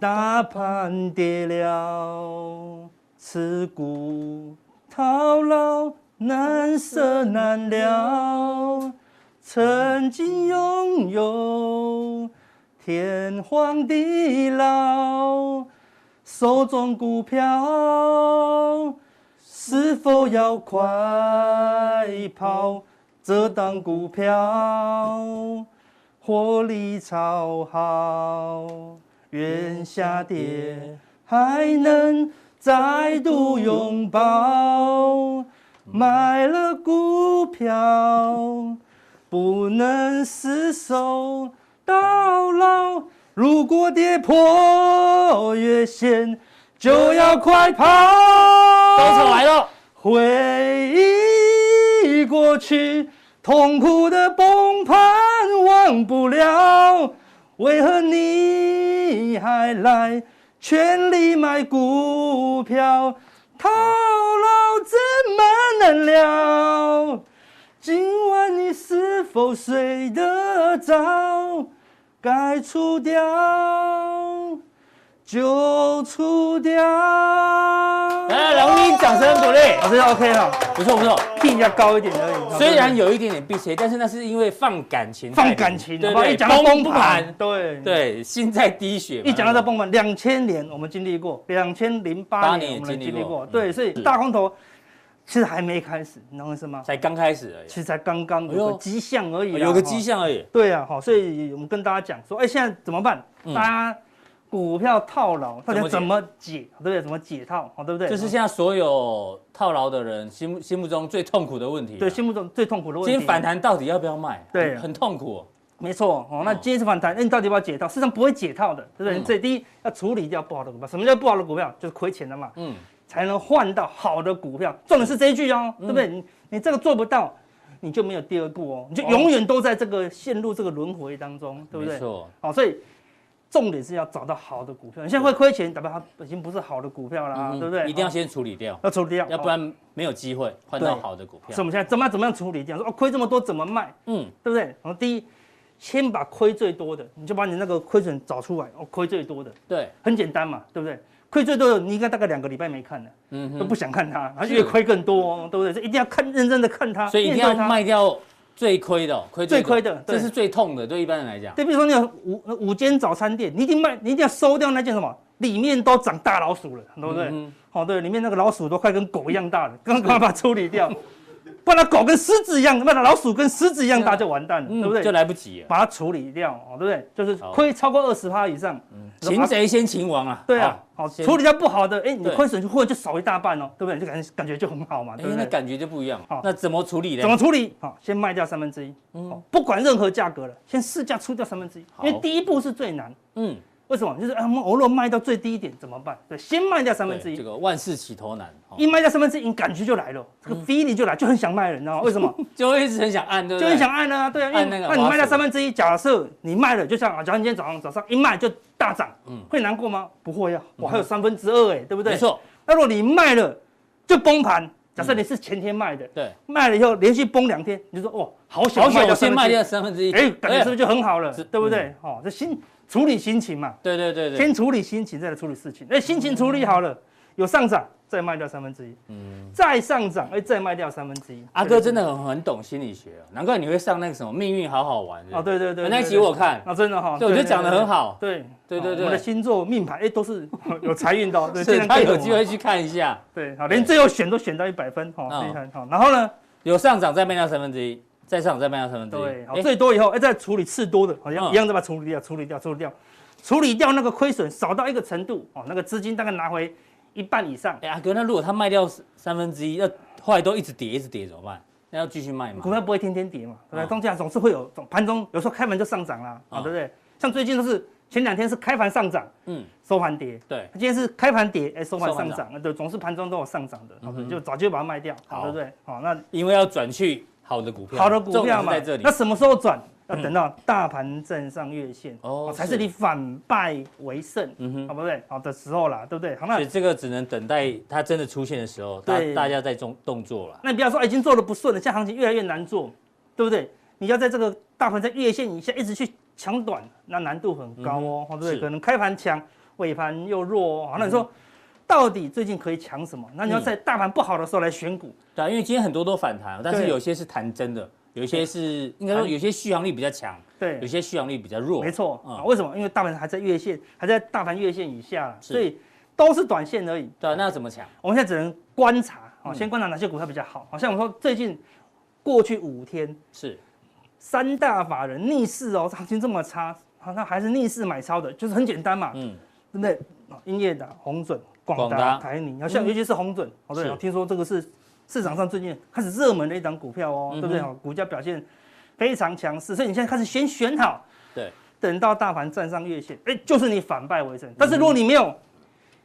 大盘跌了，持股。套牢难舍难了，曾经拥有天荒地老，手中股票是否要快跑？这档股票获利超好。愿下跌，还能再度拥抱。买了股票，不能厮守到老。如果跌破月线，就要快跑。高潮来了，回忆过去，痛苦的崩盘忘不了。为何你还来全力买股票？套牢怎么能了？今晚你是否睡得着？该出掉就出掉。来，来，我给你掌声鼓励。老师 OK 哈，不错不错，key 要高一点而已。虽然有一点点避邪，但是那是因为放感情，放感情，对对，一讲到崩盘，对对，心在滴血。一讲到这崩盘，两千年我们经历过，两千零八年我们经历过，对，所以大空头其实还没开始，你懂我意思吗？才刚开始而已，其实才刚刚有个迹象而已，有个迹象而已。对啊，好，所以我们跟大家讲说，哎，现在怎么办？大家。股票套牢到底怎么解？对不对？怎么解套？好，对不对？这是现在所有套牢的人心目心目中最痛苦的问题。对，心目中最痛苦的问题。今天反弹到底要不要卖？对，很痛苦。没错。哦，那今天是反弹，那你到底要不要解套？事实上不会解套的，对不对？所以第一要处理掉不好的股票。什么叫不好的股票？就是亏钱的嘛。嗯。才能换到好的股票。重点是这一句哦，对不对？你你这个做不到，你就没有第二步哦，你就永远都在这个陷入这个轮回当中，对不对？没错。好，所以。重点是要找到好的股票，你现在会亏钱，代表它已经不是好的股票了，嗯、对不对？一定要先处理掉，要处理掉，要不然没有机会换到好的股票。所以我们现在怎么样怎么样处理掉？说哦，亏这么多怎么卖？嗯，对不对？然后第一，先把亏最多的，你就把你那个亏损找出来。哦，亏最多的，对，很简单嘛，对不对？亏最多的，你应该大概两个礼拜没看了，嗯，都不想看它，然后越亏更多，对不对？所以一定要看认真的看它，所以一定要卖掉。最亏的，亏最亏的，这是最痛的，对一般人来讲。对，比如说那个五五间早餐店，你一定卖，你一定要收掉那件什么，里面都长大老鼠了，对不对？好，对，里面那个老鼠都快跟狗一样大了，刚刚把它处理掉，不然狗跟狮子一样，那老鼠跟狮子一样大就完蛋了，对不对？就来不及了，把它处理掉，对不对？就是亏超过二十趴以上，擒贼先擒王啊。对啊。好，处理掉不好的，哎，你的亏损就会就少一大半哦，对不对？就感觉感觉就很好嘛，对不对？那感觉就不一样。好，那怎么处理呢？怎么处理？好，先卖掉三分之一，嗯，不管任何价格了，先市价出掉三分之一，因为第一步是最难，嗯。为什么？就是啊，我们偶尔卖到最低一点怎么办？对，先卖掉三分之一。这个万事起头难，一卖掉三分之一，你感觉就来了，这个 feeling 就来，就很想卖了，你知道吗？为什么？就会一直很想按，对不对？就很想按啊，对啊，按那个。那你卖掉三分之一，假设你卖了，就像啊，假如你今天早上早上一卖就大涨，嗯，会难过吗？不会呀，我还有三分之二哎，对不对？没错。那如果你卖了就崩盘，假设你是前天卖的，对，卖了以后连续崩两天，你就说哦，好想卖掉先卖掉三分之一，哎，感觉是不是就很好了？对不对？哦，这心。处理心情嘛，对对对对，先处理心情，再来处理事情。哎，心情处理好了，有上涨，再卖掉三分之一，嗯，再上涨，哎，再卖掉三分之一。阿哥真的很很懂心理学啊，难怪你会上那个什么命运好好玩哦，对对对，那一集我看，啊真的哈，对，我觉得讲得很好，对对对对，我的星座命盘哎都是有财运的，对，他有机会去看一下，对，好，连最后选都选到一百分，好，厉害，好，然后呢，有上涨，再卖掉三分之一，再上再卖掉三分之一，对，好，最多以后哎再处理次多的，好像一样再把它处理掉，处理掉，处理掉。处理掉那个亏损，少到一个程度哦，那个资金大概拿回一半以上。哎呀，哥，那如果他卖掉三分之一，那后来都一直跌，一直跌怎么办？那要继续卖嘛？股票不会天天跌嘛，对不对？中间总是会有盘中，有时候开盘就上涨啦，啊，对不对？像最近都是前两天是开盘上涨，嗯，收盘跌。对，今天是开盘跌，哎，收盘上涨，对，总是盘中都有上涨的，好，就早就把它卖掉，好，对不对？好，那因为要转去好的股票，好的股票嘛，那什么时候转？要等到大盘站上月线哦，才是你反败为胜，嗯哼，好不对？好的时候啦，对不对？好，那这个只能等待它真的出现的时候，大，大家在动动作了。那你不要说已经做的不顺了，现在行情越来越难做，对不对？你要在这个大盘在月线以下一直去抢短，那难度很高哦，对不对？可能开盘强，尾盘又弱，哦，那你说到底最近可以抢什么？那你要在大盘不好的时候来选股，对啊，因为今天很多都反弹，但是有些是弹真的。有一些是应该说有些续航力比较强，对，有些续航力比较弱，没错啊。为什么？因为大盘还在月线，还在大盘月线以下，所以都是短线而已。对，那要怎么抢？我们现在只能观察啊，先观察哪些股票比较好。好像我们说最近过去五天是三大法人逆势哦，行情这么差，好，那还是逆势买超的，就是很简单嘛，嗯，对不对？英业达、红准、广达、台泥，好像尤其是红准，好对，听说这个是市场上最近开始热门的一档股票哦，对不对？股价表现非常强势，所以你现在开始先选好，对，等到大盘站上月线，哎，就是你反败为胜。但是如果你没有，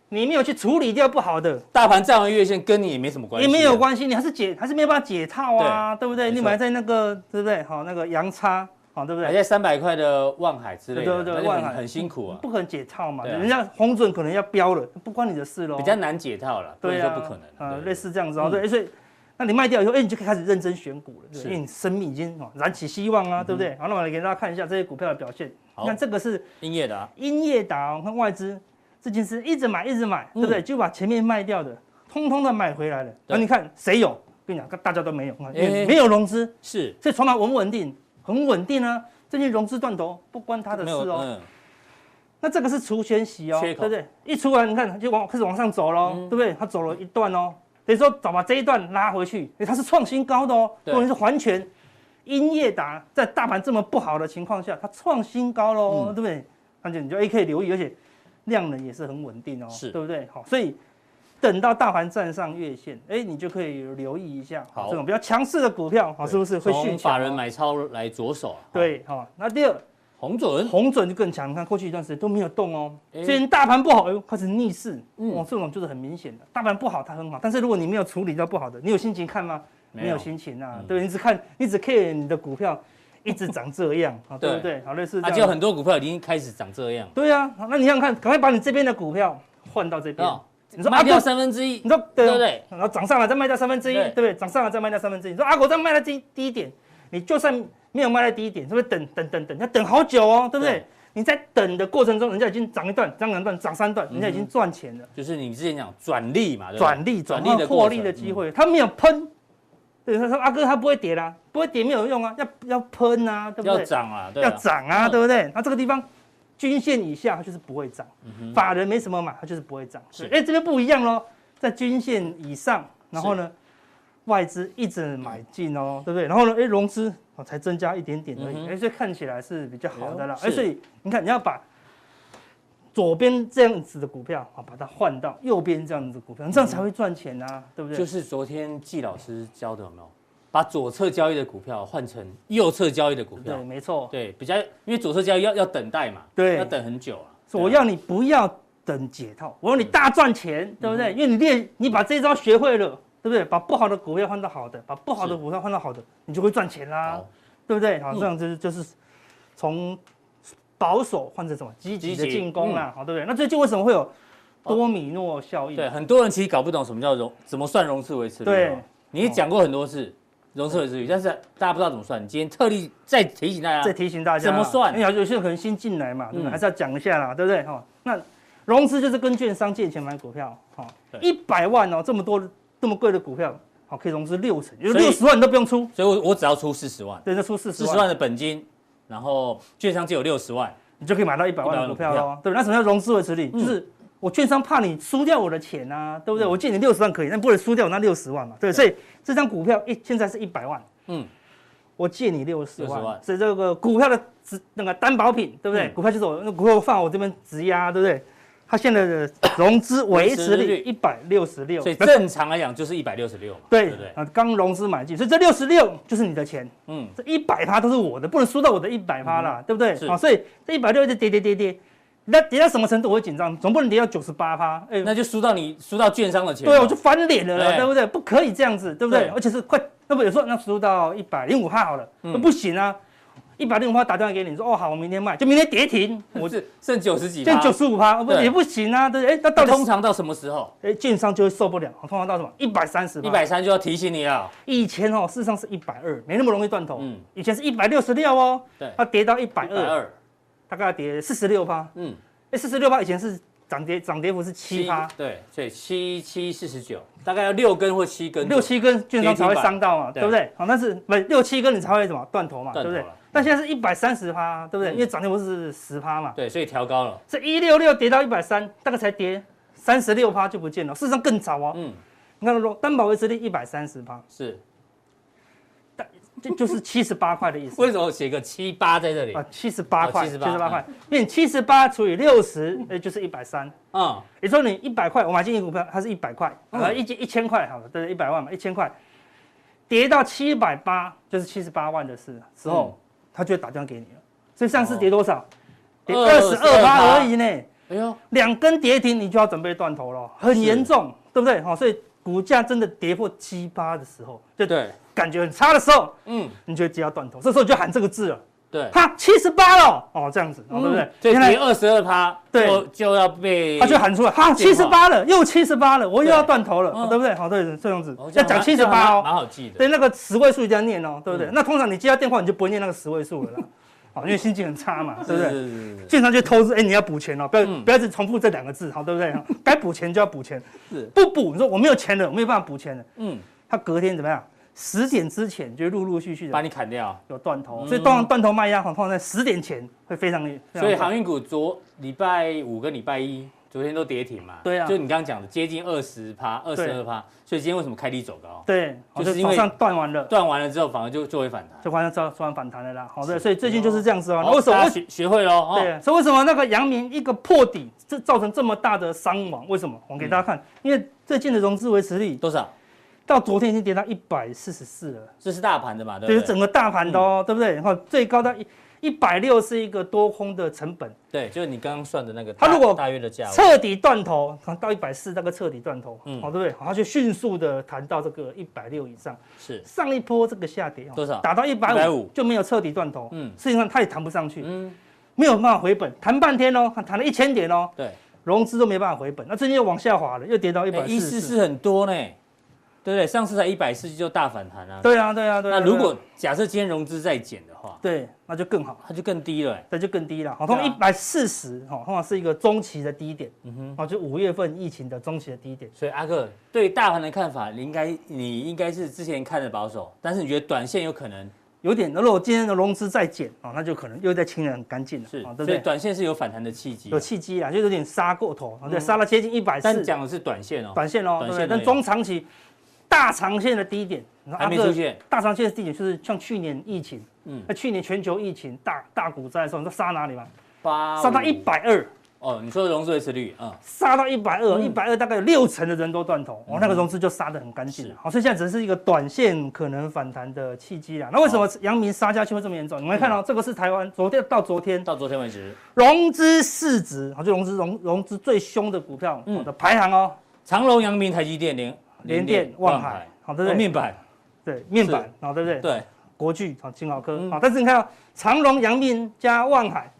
你没有去处理掉不好的，大盘站完月线跟你也没什么关系，也没有关系，你还是解还是没有办法解套啊，对不对？你买在那个对不对？好，那个阳差。好，对不对？还在三百块的望海之类的，对对对，望海很辛苦啊，不可能解套嘛。人家红准可能要飙了，不关你的事喽。比较难解套了，对啊，不可能啊，类似这样子哦。对，所以那你卖掉以后，哎，你就可以开始认真选股了，因为你生命已经燃起希望啊，对不对？好，那我来给大家看一下这些股票的表现。你看这个是英业达，英业达，看外资这件事一直买一直买，对不对？就把前面卖掉的通通的买回来了。那你看谁有？跟你讲，大家都没有，没有融资，是，所以筹码稳不稳定？很稳定啊。最近融资断头不关他的事哦，嗯、那这个是除权息哦，口对不对？一出完你看就往开始往上走喽，嗯、对不对？它走了一段哦，等于说早把这一段拉回去，它是创新高的哦，或者对是环全英业达在大盘这么不好的情况下，它创新高喽，嗯、对不对？而且你就 A 可以留意，而且量能也是很稳定哦，是对不对？好，所以。等到大盘站上月线，哎，你就可以留意一下，好，这种比较强势的股票，好，是不是会续？从法人买超来着手，对，好。那第二，红准，红准就更强，你看过去一段时间都没有动哦，最近大盘不好，哎呦，开始逆势，哦，这种就是很明显的，大盘不好它很好，但是如果你没有处理到不好的，你有心情看吗？没有心情啊，对，你只看，你只 care 你的股票一直长这样，对不对？好，类似这样，就很多股票已经开始长这样，对啊，那你想想看，赶快把你这边的股票换到这边。你说卖掉三分之一，你说对不对？然后涨上来再卖掉三分之一，对不对？涨上来再卖掉三分之一。你说阿国再卖在低低点，你就算没有卖在低点，是不是等等等等要等好久哦，对不对？你在等的过程中，人家已经涨一段，涨两段，涨三段，人家已经赚钱了。就是你之前讲转利嘛，转利转利的获利的机会，他没有喷，对他说阿哥他不会跌啦，不会跌没有用啊，要要喷啊，对不对？要涨啊，要涨啊，对不对？那这个地方。均线以下它就是不会涨，嗯、法人没什么买，它就是不会涨。是，哎，这边不一样喽，在均线以上，然后呢，外资一直买进哦，对不对？然后呢，哎，融资哦才增加一点点而已，哎、所以看起来是比较好的啦。哎，所以你看，你要把左边这样子的股票啊，把它换到右边这样子的股票，你这样才会赚钱啊，对不对？就是昨天季老师教的有没有？把左侧交易的股票换成右侧交易的股票，对，没错，对，比较因为左侧交易要要等待嘛，对，要等很久啊。我要你不要等解套，我要你大赚钱，对不对？因为你练，你把这招学会了，对不对？把不好的股票换到好的，把不好的股票换到好的，你就会赚钱啦，对不对？好，这样就是就是从保守换成什么积极的进攻啦，好，对不对？那最近为什么会有多米诺效应？对，很多人其实搞不懂什么叫融，怎么算融资维持率？对，你讲过很多次。融资维持率，但是大家不知道怎么算。你今天特地再提醒大家，再提醒大家怎么算？因为有些人可能新进来嘛？还是要讲一下啦，对不对？哈，那融资就是跟券商借钱买股票，哈，一百万哦，这么多这么贵的股票，好，可以融资六成，有六十万你都不用出，所以我我只要出四十万，对，就出四十万，四十万的本金，然后券商借有六十万，你就可以买到一百万的股票喽。对，那什么叫融资维持率？就是我券商怕你输掉我的钱啊，对不对？我借你六十万可以，但不能输掉我那六十万嘛，对，所以这张股票一现在是一百万。嗯，我借你六十万，所以这个股票的值那个担保品，对不对？股票就是我那股票放我这边质押，对不对？它现在的融资维持率一百六十六，所以正常来讲就是一百六十六嘛，对不对？啊，刚融资买进，所以这六十六就是你的钱，嗯，这一百趴都是我的，不能输到我的一百趴啦，对不对？啊，所以这一百六就跌跌跌跌。那跌到什么程度我会紧张？总不能跌到九十八趴，哎，那就输到你输到券商的钱。对，我就翻脸了啦，对不对？不可以这样子，对不对？而且是快，那不有时候那输到一百零五趴好了，那不行啊，一百零五趴打电话给你说，哦好，我明天卖，就明天跌停，我是剩九十几，剩九十五趴，不也不行啊，对不对？哎，那到底通常到什么时候？哎，券商就会受不了，通常到什么？一百三十，一百三就要提醒你了。以前哦，事实上是一百二，没那么容易断头。嗯，以前是一百六十六哦，对，它跌到一百二，大概跌四十六趴。嗯。哎，四十六趴以前是涨跌涨跌幅是七趴，对，所以七七四十九，大概要六根或七根，六七根券商才会伤到嘛，对不对？好，但是不六七根你才会什么断头嘛，对不对？但现在是一百三十趴，对不对？因为涨跌幅是十趴嘛，对，所以调高了。这一六六跌到一百三，大概才跌三十六趴就不见了，事实上更早哦。嗯，你看，担保维持率一百三十趴，是，就就是七十八块的意思。为什么写个七八在这里啊？七十八块，七十八块，嗯、因为七十八除以六十，哎，就是一百三。啊，也说你一百块，我买进一股票，它是一百块，啊，一千一千块，好了，对，一百万嘛，一千块，跌到七百八，就是七十八万的事时候，他就会打电话给你了。所以上次跌多少？跌二十二八而已呢。哎呦，两根跌停，你就要准备断头了，很严重，对不对？好，所以股价真的跌破七八的时候，就对。感觉很差的时候，嗯，你就接要断头，这时候就喊这个字了，对，哈，七十八了，哦，这样子，对不对？现在二十二趴，对，就要被他就喊出来，哈，七十八了，又七十八了，我又要断头了，对不对？好，对，这样子。要讲七十八哦，蛮好记的，对，那个十位数一定要念哦，对不对？那通常你接到电话，你就不会念那个十位数了啦，好，因为心情很差嘛，对不对？经常去偷资，哎，你要补钱哦，不要不要一直重复这两个字，好，对不对？该补钱就要补钱，是。不补，你说我没有钱了，我没有办法补钱了，嗯，他隔天怎么样？十点之前就陆陆续续的把你砍掉，有断头，所以断断头卖压放在十点前会非常。所以航运股昨礼拜五跟礼拜一昨天都跌停嘛。对啊，就你刚刚讲的接近二十趴，二十二趴。所以今天为什么开低走高？对，就是因为断完了，断完了之后反而就就会反弹，就反正做做完反弹了啦。好的，所以最近就是这样子哦。为什么学学会了？对，所以为什么那个阳明一个破底，这造成这么大的伤亡？为什么？我给大家看，因为最近的融资维持率多少？到昨天已经跌到一百四十四了，这是大盘的嘛？对，就是整个大盘的哦，对不对？然后最高到一一百六是一个多空的成本，对，就是你刚刚算的那个。它如果大约的价彻底断头，到一百四那个彻底断头，嗯，好，对不对？它就迅速的弹到这个一百六以上。是上一波这个下跌多少？打到一百五就没有彻底断头，嗯，实际上它也弹不上去，嗯，没有办法回本，弹半天哦，弹了一千点哦，对，融资都没办法回本，那最近又往下滑了，又跌到一百一四四很多呢。对对，上次才一百四就大反弹啊！对啊，对啊，对。那如果假设今天融资再减的话，对，那就更好，它就更低了，那就更低了。好，通常一百四十，哈，通常是一个中期的低点，嗯哼，哦，就五月份疫情的中期的低点。所以阿克对大盘的看法，你应该你应该是之前看的保守，但是你觉得短线有可能有点，如果今天的融资再减，哦，那就可能又在清的很干净了，是，对不对？短线是有反弹的契机，有契机啊，就有点杀过头，对，杀了接近一百四。但讲的是短线哦，短线哦，对，但中长期。大长线的低点还没出现。大长线的低点就是像去年疫情，嗯，那去年全球疫情大大股灾的时候，你说杀哪里吗？八杀到一百二。哦，你说的融资维持率，啊，杀到一百二，一百二大概有六成的人都断头，哦，那个融资就杀得很干净了。好，所以现在只是一个短线可能反弹的契机啦。那为什么阳明杀下去会这么严重？你们看到这个是台湾昨天到昨天到昨天为止融资市值，好，就融资融融资最凶的股票的排行哦，长隆、阳明、台积电、联联电、望海。好，对不对？面板，对面板，好，对不对？对，国巨，好，金豪科，好，但是你看到长荣、阳明加望海，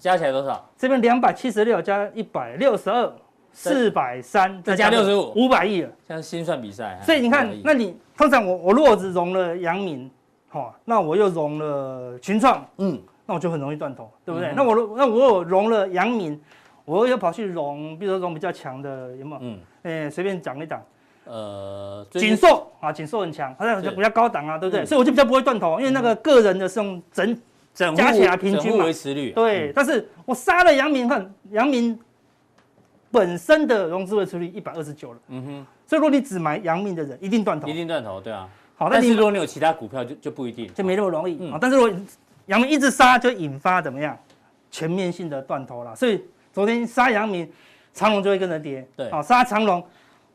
加起来多少？这边两百七十六加一百六十二，四百三，再加六十五，五百亿了。像心算比赛，所以你看，那你通常我我如果只融了阳明，好，那我又融了群创，嗯，那我就很容易断头，对不对？那我那我有融了阳明，我又跑去融，比如说融比较强的，有没有？嗯，哎，随便讲一讲。呃，景硕啊，景硕很强，它比较高档啊，对不对？所以我就比较不会断头，因为那个个人的是用整整加起来平均嘛，维持率。对，但是我杀了阳明，看阳明本身的融资维持率一百二十九了，嗯哼。所以如果你只买阳明的人，一定断头，一定断头，对啊。好，但是如果你有其他股票，就就不一定，就没那么容易啊。但是如果阳明一直杀，就引发怎么样全面性的断头了。所以昨天杀阳明，长隆就会跟着跌，对，好，杀长荣。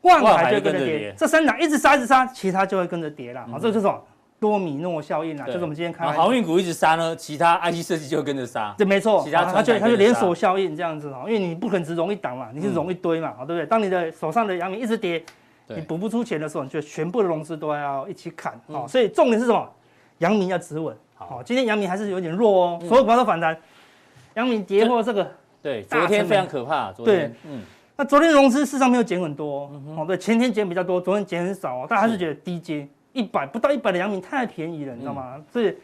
万海就跟着跌，这三档一直杀一直杀，其他就会跟着跌了。好，这就是什么多米诺效应啦，就是我们今天看。航运股一直杀呢，其他 IC 设计就会跟着杀。对，没错，其他它就它就连锁效应这样子哈，因为你不可能只融一档嘛，你是融一堆嘛，好，对不对？当你的手上的阳明一直跌，你补不出钱的时候，你就全部的融资都要一起砍。好，所以重点是什么？阳明要止稳。好，今天阳明还是有点弱哦，所有股票都反弹，阳明跌破这个。对，昨天非常可怕。昨天，嗯。那昨天融资事实上没有减很多，哦，对，前天减比较多，昨天减很少，但还是觉得低阶一百不到一百的阳明太便宜了，你知道吗？所以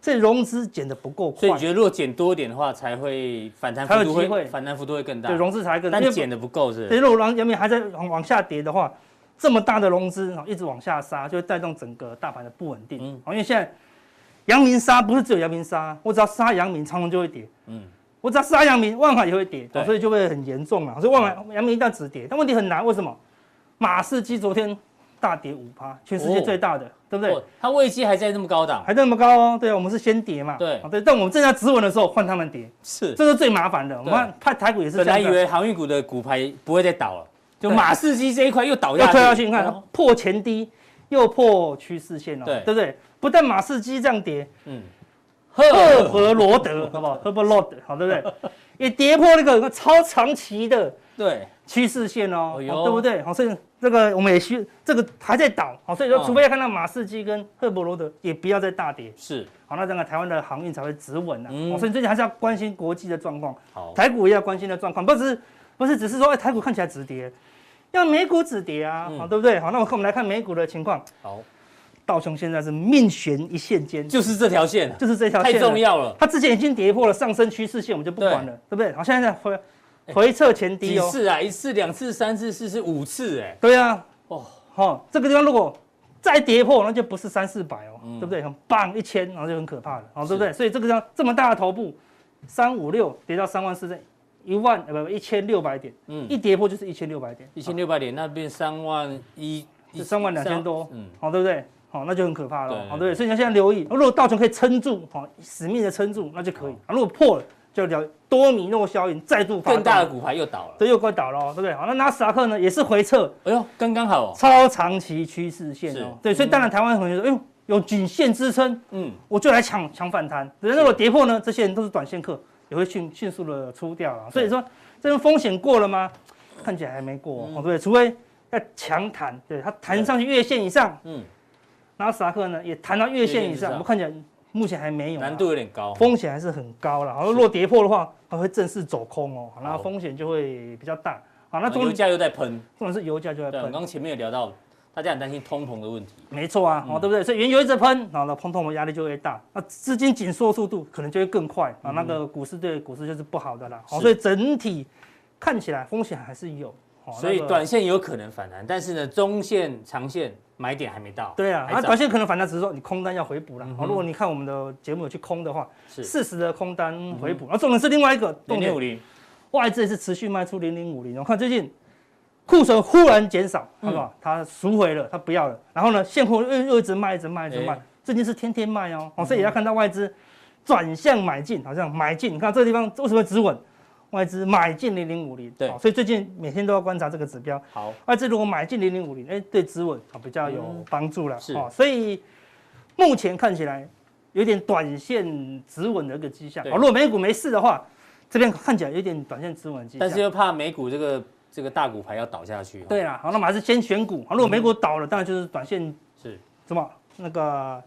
所以融资减的不够快。所以你觉得如果减多一点的话，才会反弹幅度会反弹幅度会更大？对，融资才更大。但减的不够是？所以如果阳明还在往往下跌的话，这么大的融资然后一直往下杀，就会带动整个大盘的不稳定。嗯，因为现在阳明杀不是只有阳明杀，我只要杀阳明，长荣就会跌。嗯。我只要杀阳明，万海也会跌，所以就会很严重了。所以万海、阳明一旦止跌，但问题很难，为什么？马士基昨天大跌五趴，全世界最大的，对不对？它位阶还在那么高档，还在那么高哦。对啊，我们是先跌嘛。对，对。但我们正在止稳的时候，换他们跌，是，这是最麻烦的。我们看台股也是。本来以为航运股的股牌不会再倒了，就马士基这一块又倒下去，又退下去。你看破前低，又破趋势线哦，对不对？不但马士基这样跌，嗯，赫伯罗德好不好？赫伯罗德好，对不对？也跌破那个超长期的对趋势线哦，对不对？好，所以这个我们也需这个还在倒，好，所以说除非要看到马士基跟赫伯罗德也不要再大跌，是好，那这个台湾的航运才会止稳呐。所以最近还是要关心国际的状况，好，台股也要关心的状况，不是不是只是说哎台股看起来止跌，要美股止跌啊，好，对不对？好，那我们来看美股的情况，好。道琼现在是命悬一线间，就是这条线，就是这条线，太重要了。它之前已经跌破了上升趋势线，我们就不管了，对不对？好，现在在回回撤前低哦。几次啊？一次、两次、三次、四次、五次，哎。对啊，哦，好，这个地方如果再跌破，那就不是三四百哦，对不对？很棒，一千，然后就很可怕了，好，对不对？所以这个地方这么大的头部，三五六跌到三万四千，一万呃不一千六百点，嗯，一跌破就是一千六百点，一千六百点那边三万一，三万两千多，嗯，好，对不对？好，那就很可怕了，好，对，所以你要现在留意，如果道琼可以撑住，好，死命的撑住，那就可以。啊，如果破了，就了多米诺效应再度发动，更大的股牌又倒了，对，又快倒了，对不对？好，那纳斯达克呢，也是回撤，哎呦，刚刚好，超长期趋势线哦，对，所以当然台湾同学说，哎呦，有颈线支撑，嗯，我就来抢抢反弹。人如果跌破呢，这些人都是短线客，也会迅迅速的出掉了。所以说，这个风险过了吗？看起来还没过，哦，对，除非要强弹，对，它弹上去月线以上，嗯。纳斯达克呢也弹到月线以上，我们看起来目前还没有，难度有点高，风险还是很高了。好，如果跌破的话，它会正式走空哦，那风险就会比较大。好，那油价又在喷，重点是油价就在喷。刚刚前面有聊到，大家很担心通膨的问题。没错啊，哦，对不对？所以原油一直喷，然后呢，通膨的压力就会大，那资金紧缩速度可能就会更快啊，那个股市对股市就是不好的啦。好，所以整体看起来风险还是有。所以短线有可能反弹，但是呢，中线、长线买点还没到。对啊，那短线可能反弹，只是说你空单要回补了。好，如果你看我们的节目有去空的话，是适时的空单回补。而重点是另外一个，零零五零，外资也是持续卖出零零五零。我看最近库存忽然减少，好不好？它赎回了，它不要了。然后呢，现货又又一直卖，一直卖，一直卖。最近是天天卖哦，所以也要看到外资转向买进，好像买进。你看这个地方为什么止稳？外资买进零零五零，对，所以最近每天都要观察这个指标。好，外资如果买进零零五零，哎，对止稳啊比较有帮助了。是，所以目前看起来有点短线止稳的一个迹象。哦，如果美股没事的话，这边看起来有点短线止稳迹象。但是又怕美股这个这个大股牌要倒下去。对啦，好，那么还是先选股。好，如果美股倒了，当然就是短线是什么那个。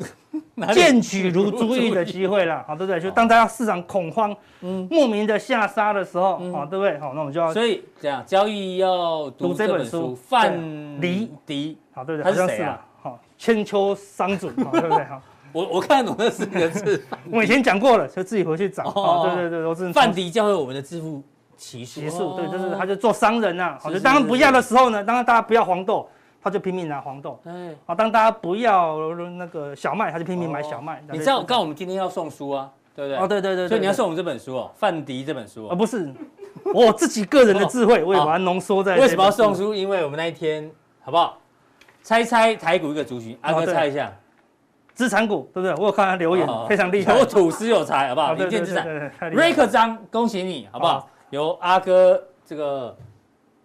见取如珠玉的机会了，好，对不对？就当大家市场恐慌，嗯，莫名的下杀的时候，好，对不对？好，那我们就要，所以这样交易要读这本书，范蠡迪，好，对不对？他是谁啊？好，千秋商准，对不对？好，我我看懂那四个字，我以前讲过了，就自己回去找。哦，对对对，我是范蠡教会我们的致富奇术，对，就是他就做商人呐，好，就当不要的时候呢，当然大家不要黄豆。他就拼命拿黄豆，哎，好，当大家不要那个小麦，他就拼命买小麦。你知道，刚刚我们今天要送书啊，对不对？哦，对对对，所以你要送我们这本书哦，范迪这本书哦，不是，我自己个人的智慧，我也把它浓缩在。为什么要送书？因为我们那一天，好不好？猜猜台股一个族群，阿哥猜一下，资产股，对不对？我有看他留言，非常厉害，有土司有财，好不好？林健资产，瑞克张，恭喜你，好不好？由阿哥这个。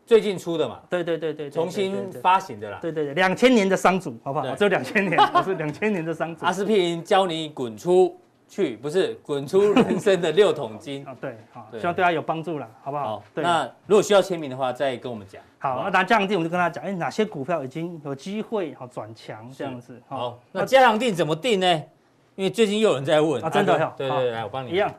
最近出的嘛，对对对对，重新发行的啦，对对对，两千年的商主，好不好？只有两千年，不是两千年的商主。阿司匹林教你滚出去，不是滚出人生的六桶金啊！对，好，希望对他有帮助了，好不好？对。那如果需要签名的话，再跟我们讲。好，那拿这样定我就跟他讲，哎，哪些股票已经有机会好转强这样子。好，那加强定怎么定呢？因为最近又有人在问啊，真的，对对对，来我帮你一样。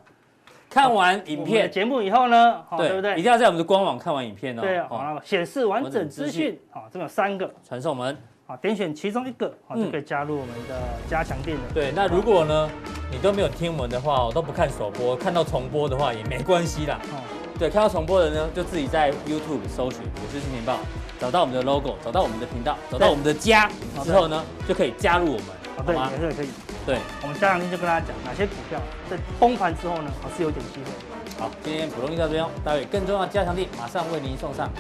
看完影片节目以后呢，对不对？一定要在我们的官网看完影片哦。对，好，显示完整资讯，好，这边有三个传送门，好，点选其中一个，好，就可以加入我们的加强店了。对，那如果呢，你都没有听我们的话，我都不看首播，看到重播的话也没关系啦。哦，对，看到重播的呢，就自己在 YouTube 搜寻“股市新年报”，找到我们的 logo，找到我们的频道，找到我们的家之后呢，就可以加入我们，好吗？可以。对，我们加强錠就跟大家讲哪些股票在崩盘之后呢，还是有点机会。好，今天普通錠到这边，待会更重要的加强地马上为您送上。